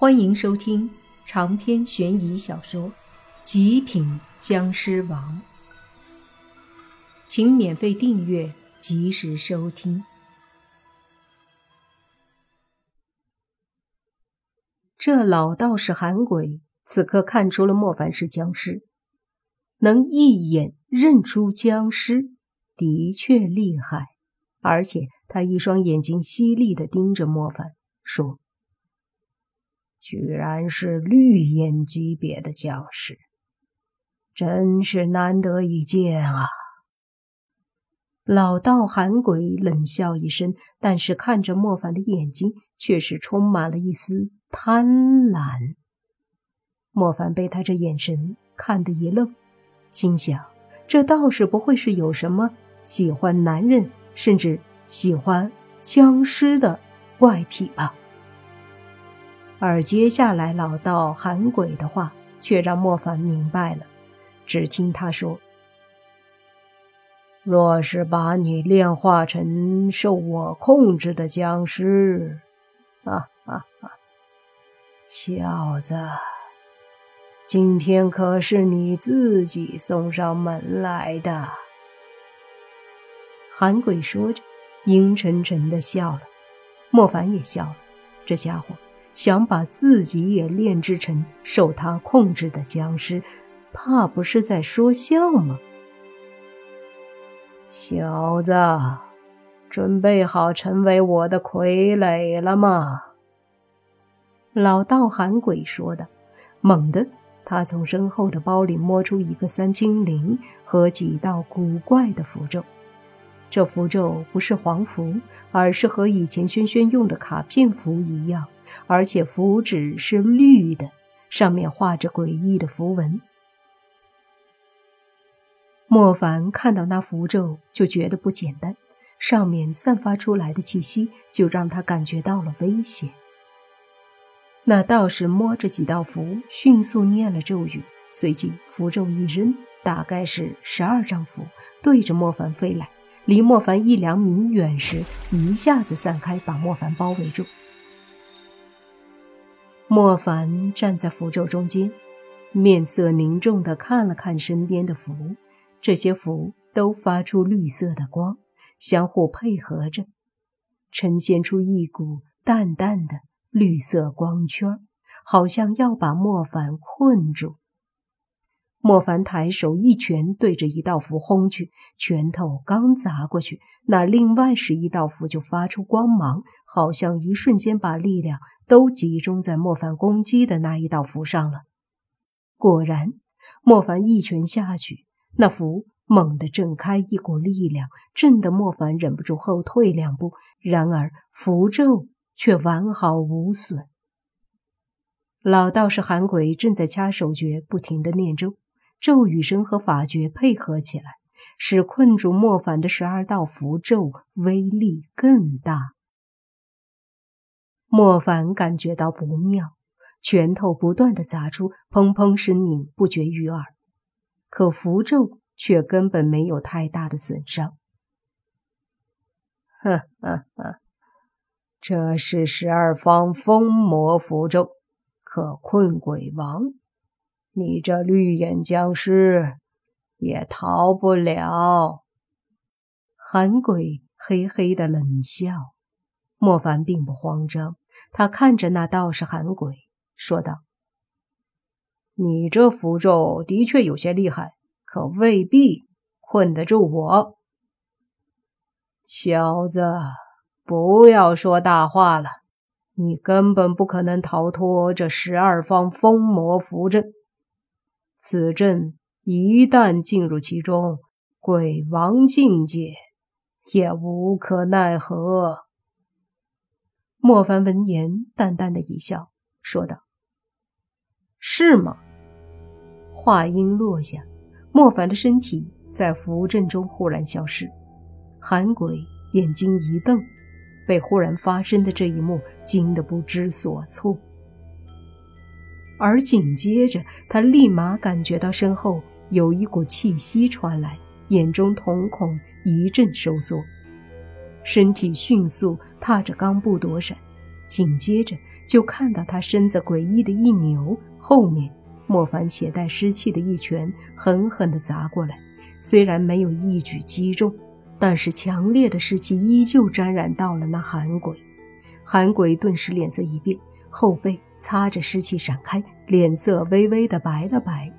欢迎收听长篇悬疑小说《极品僵尸王》，请免费订阅，及时收听。这老道士韩鬼此刻看出了莫凡是僵尸，能一眼认出僵尸，的确厉害。而且他一双眼睛犀利的盯着莫凡，说。居然是绿眼级别的将士，真是难得一见啊！老道寒鬼冷笑一声，但是看着莫凡的眼睛，却是充满了一丝贪婪。莫凡被他这眼神看得一愣，心想：这道士不会是有什么喜欢男人，甚至喜欢僵尸的怪癖吧？而接下来老道喊鬼的话，却让莫凡明白了。只听他说：“若是把你炼化成受我控制的僵尸，啊啊啊！小子，今天可是你自己送上门来的。”韩鬼说着，阴沉沉的笑了。莫凡也笑了，这家伙。想把自己也炼制成受他控制的僵尸，怕不是在说笑吗？小子，准备好成为我的傀儡了吗？老道喊鬼说的。猛地，他从身后的包里摸出一个三清铃和几道古怪的符咒。这符咒不是黄符，而是和以前轩轩用的卡片符一样。而且符纸是绿的，上面画着诡异的符文。莫凡看到那符咒就觉得不简单，上面散发出来的气息就让他感觉到了危险。那道士摸着几道符，迅速念了咒语，随即符咒一扔，大概是十二张符，对着莫凡飞来。离莫凡一两米远时，一下子散开，把莫凡包围住。莫凡站在符咒中间，面色凝重地看了看身边的符，这些符都发出绿色的光，相互配合着，呈现出一股淡淡的绿色光圈，好像要把莫凡困住。莫凡抬手一拳对着一道符轰去，拳头刚砸过去，那另外十一道符就发出光芒，好像一瞬间把力量都集中在莫凡攻击的那一道符上了。果然，莫凡一拳下去，那符猛地震开，一股力量震得莫凡忍不住后退两步。然而符咒却完好无损。老道士韩鬼正在掐手诀，不停的念咒。咒语声和法诀配合起来，使困住莫凡的十二道符咒威力更大。莫凡感觉到不妙，拳头不断的砸出，砰砰声音不绝于耳。可符咒却根本没有太大的损伤。呵呵呵，这是十二方封魔符咒，可困鬼王。你这绿眼僵尸也逃不了。韩鬼嘿嘿的冷笑，莫凡并不慌张，他看着那道士韩鬼说道：“你这符咒的确有些厉害，可未必困得住我。小子，不要说大话了，你根本不可能逃脱这十二方封魔符阵。”此阵一旦进入其中，鬼王境界也无可奈何。莫凡闻言，淡淡的一笑，说道：“是吗？”话音落下，莫凡的身体在符阵中忽然消失。韩鬼眼睛一瞪，被忽然发生的这一幕惊得不知所措。而紧接着，他立马感觉到身后有一股气息传来，眼中瞳孔一阵收缩，身体迅速踏着钢布躲闪。紧接着，就看到他身子诡异的一扭，后面莫凡携带湿气的一拳狠狠地砸过来。虽然没有一举击中，但是强烈的湿气依旧沾染到了那寒鬼。寒鬼顿时脸色一变，后背擦着湿气闪开，脸色微微的白了白。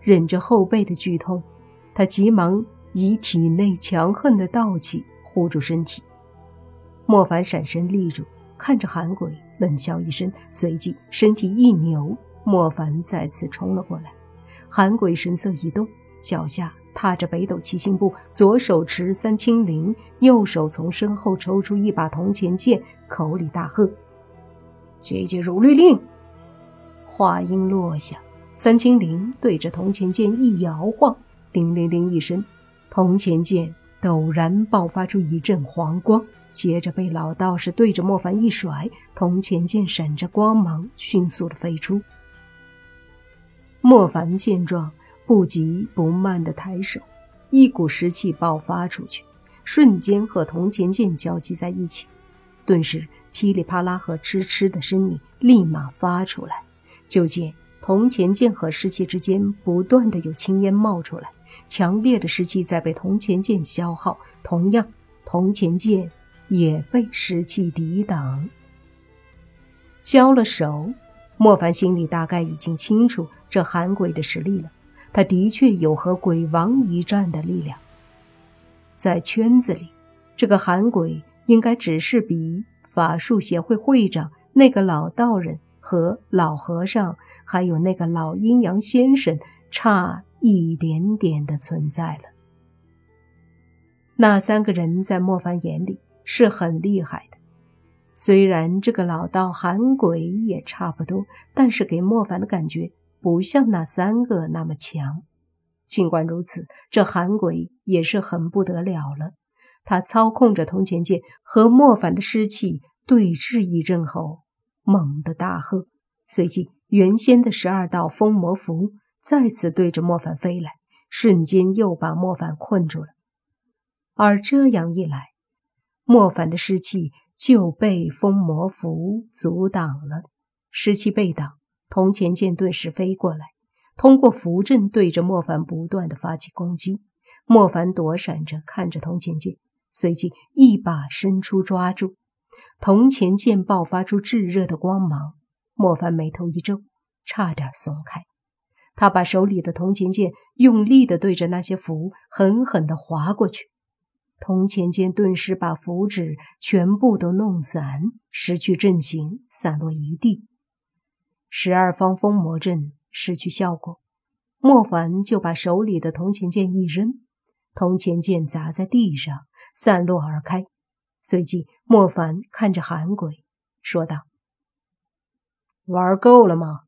忍着后背的剧痛，他急忙以体内强横的道气护住身体。莫凡闪身立住，看着韩鬼，冷笑一声，随即身体一扭，莫凡再次冲了过来。韩鬼神色一动，脚下踏着北斗七星步，左手持三清铃，右手从身后抽出一把铜钱剑，口里大喝：“姐姐如律令。”话音落下。三清铃对着铜钱剑一摇晃，叮铃铃一声，铜钱剑陡然爆发出一阵黄光，接着被老道士对着莫凡一甩，铜钱剑闪着光芒，迅速的飞出。莫凡见状，不急不慢的抬手，一股湿气爆发出去，瞬间和铜钱剑交集在一起，顿时噼里啪啦和哧哧的声音立马发出来，就见。铜钱剑和湿气之间不断的有青烟冒出来，强烈的湿气在被铜钱剑消耗，同样，铜钱剑也被湿气抵挡。交了手，莫凡心里大概已经清楚这寒鬼的实力了，他的确有和鬼王一战的力量。在圈子里，这个寒鬼应该只是比法术协会会长那个老道人。和老和尚还有那个老阴阳先生差一点点的存在了。那三个人在莫凡眼里是很厉害的，虽然这个老道喊鬼也差不多，但是给莫凡的感觉不像那三个那么强。尽管如此，这喊鬼也是很不得了了。他操控着铜钱剑和莫凡的尸气对峙一阵后。猛地大喝，随即原先的十二道封魔符再次对着莫凡飞来，瞬间又把莫凡困住了。而这样一来，莫凡的尸气就被封魔符阻挡了。尸气被挡，铜钱剑顿时飞过来，通过符阵对着莫凡不断的发起攻击。莫凡躲闪着，看着铜钱剑，随即一把伸出抓住。铜钱剑爆发出炙热的光芒，莫凡眉头一皱，差点松开。他把手里的铜钱剑用力的对着那些符狠狠的划过去，铜钱剑顿时把符纸全部都弄散，失去阵型，散落一地。十二方封魔阵失去效果，莫凡就把手里的铜钱剑一扔，铜钱剑砸在地上，散落而开。随即，莫凡看着韩鬼说道：“玩够了吗？”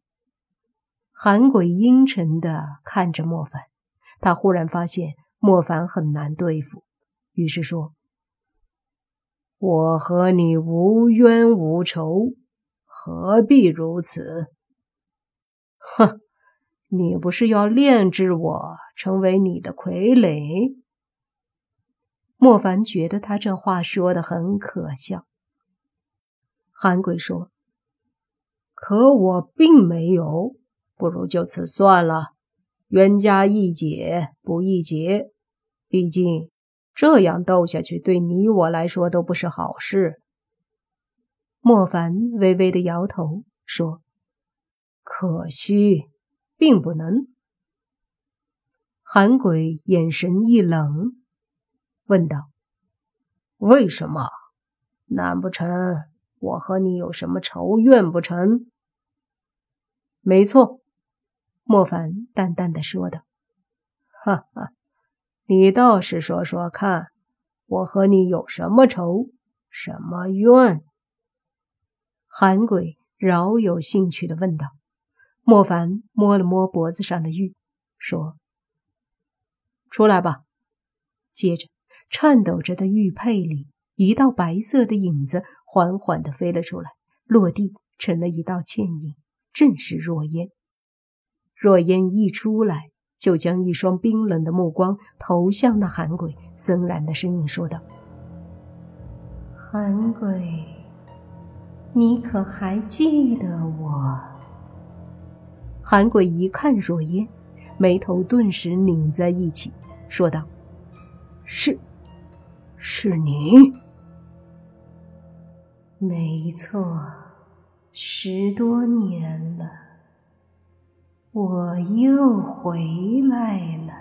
韩鬼阴沉的看着莫凡，他忽然发现莫凡很难对付，于是说：“我和你无冤无仇，何必如此？”哼，你不是要炼制我成为你的傀儡？莫凡觉得他这话说的很可笑。韩鬼说：“可我并没有，不如就此算了，冤家宜解不宜结。毕竟这样斗下去，对你我来说都不是好事。”莫凡微微的摇头说：“可惜，并不能。”韩鬼眼神一冷。问道：“为什么？难不成我和你有什么仇怨不成？”没错，莫凡淡淡的说道：“哈哈，你倒是说说看，我和你有什么仇，什么怨？”韩鬼饶有兴趣的问道。莫凡摸了摸脖子上的玉，说：“出来吧。”接着。颤抖着的玉佩里，一道白色的影子缓缓地飞了出来，落地成了一道倩影，正是若烟。若烟一出来，就将一双冰冷的目光投向那寒鬼，森然的声音说道：“寒鬼，你可还记得我？”韩鬼一看若烟，眉头顿时拧在一起，说道：“是，是你。没错，十多年了，我又回来了。”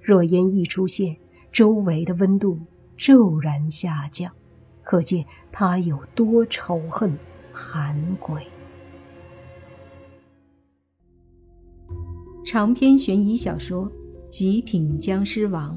若烟一出现，周围的温度骤然下降，可见他有多仇恨韩鬼。长篇悬疑小说《极品僵尸王》